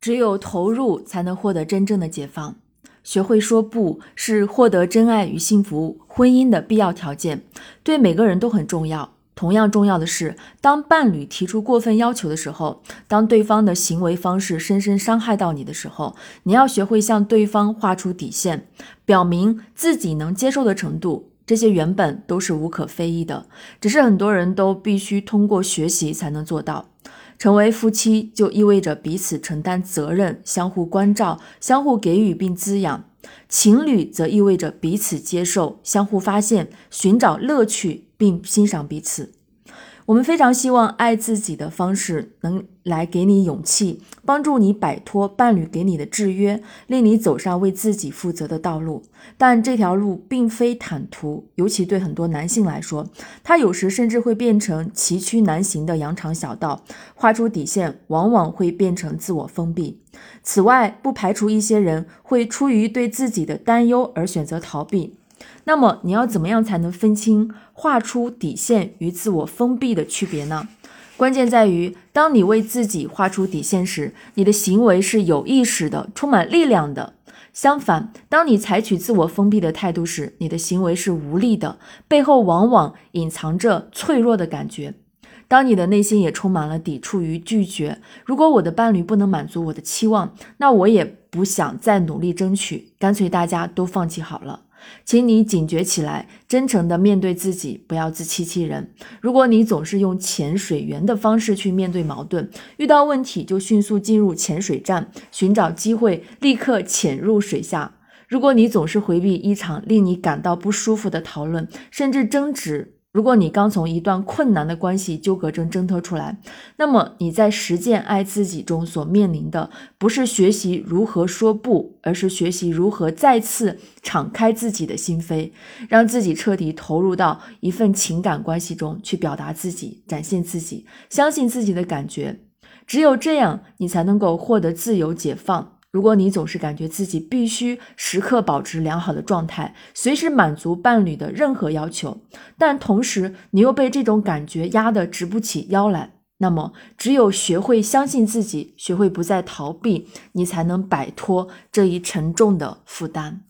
只有投入，才能获得真正的解放。学会说不，是获得真爱与幸福婚姻的必要条件，对每个人都很重要。同样重要的是，当伴侣提出过分要求的时候，当对方的行为方式深深伤害到你的时候，你要学会向对方画出底线，表明自己能接受的程度。这些原本都是无可非议的，只是很多人都必须通过学习才能做到。成为夫妻就意味着彼此承担责任，相互关照，相互给予并滋养；情侣则意味着彼此接受，相互发现，寻找乐趣。并欣赏彼此。我们非常希望爱自己的方式能来给你勇气，帮助你摆脱伴侣给你的制约，令你走上为自己负责的道路。但这条路并非坦途，尤其对很多男性来说，它有时甚至会变成崎岖难行的羊肠小道。画出底线，往往会变成自我封闭。此外，不排除一些人会出于对自己的担忧而选择逃避。那么你要怎么样才能分清画出底线与自我封闭的区别呢？关键在于，当你为自己画出底线时，你的行为是有意识的，充满力量的；相反，当你采取自我封闭的态度时，你的行为是无力的，背后往往隐藏着脆弱的感觉。当你的内心也充满了抵触与拒绝，如果我的伴侣不能满足我的期望，那我也不想再努力争取，干脆大家都放弃好了。请你警觉起来，真诚地面对自己，不要自欺欺人。如果你总是用潜水员的方式去面对矛盾，遇到问题就迅速进入潜水站，寻找机会立刻潜入水下；如果你总是回避一场令你感到不舒服的讨论，甚至争执。如果你刚从一段困难的关系纠葛中挣脱出来，那么你在实践爱自己中所面临的，不是学习如何说不，而是学习如何再次敞开自己的心扉，让自己彻底投入到一份情感关系中去，表达自己，展现自己，相信自己的感觉。只有这样，你才能够获得自由解放。如果你总是感觉自己必须时刻保持良好的状态，随时满足伴侣的任何要求，但同时你又被这种感觉压得直不起腰来，那么只有学会相信自己，学会不再逃避，你才能摆脱这一沉重的负担。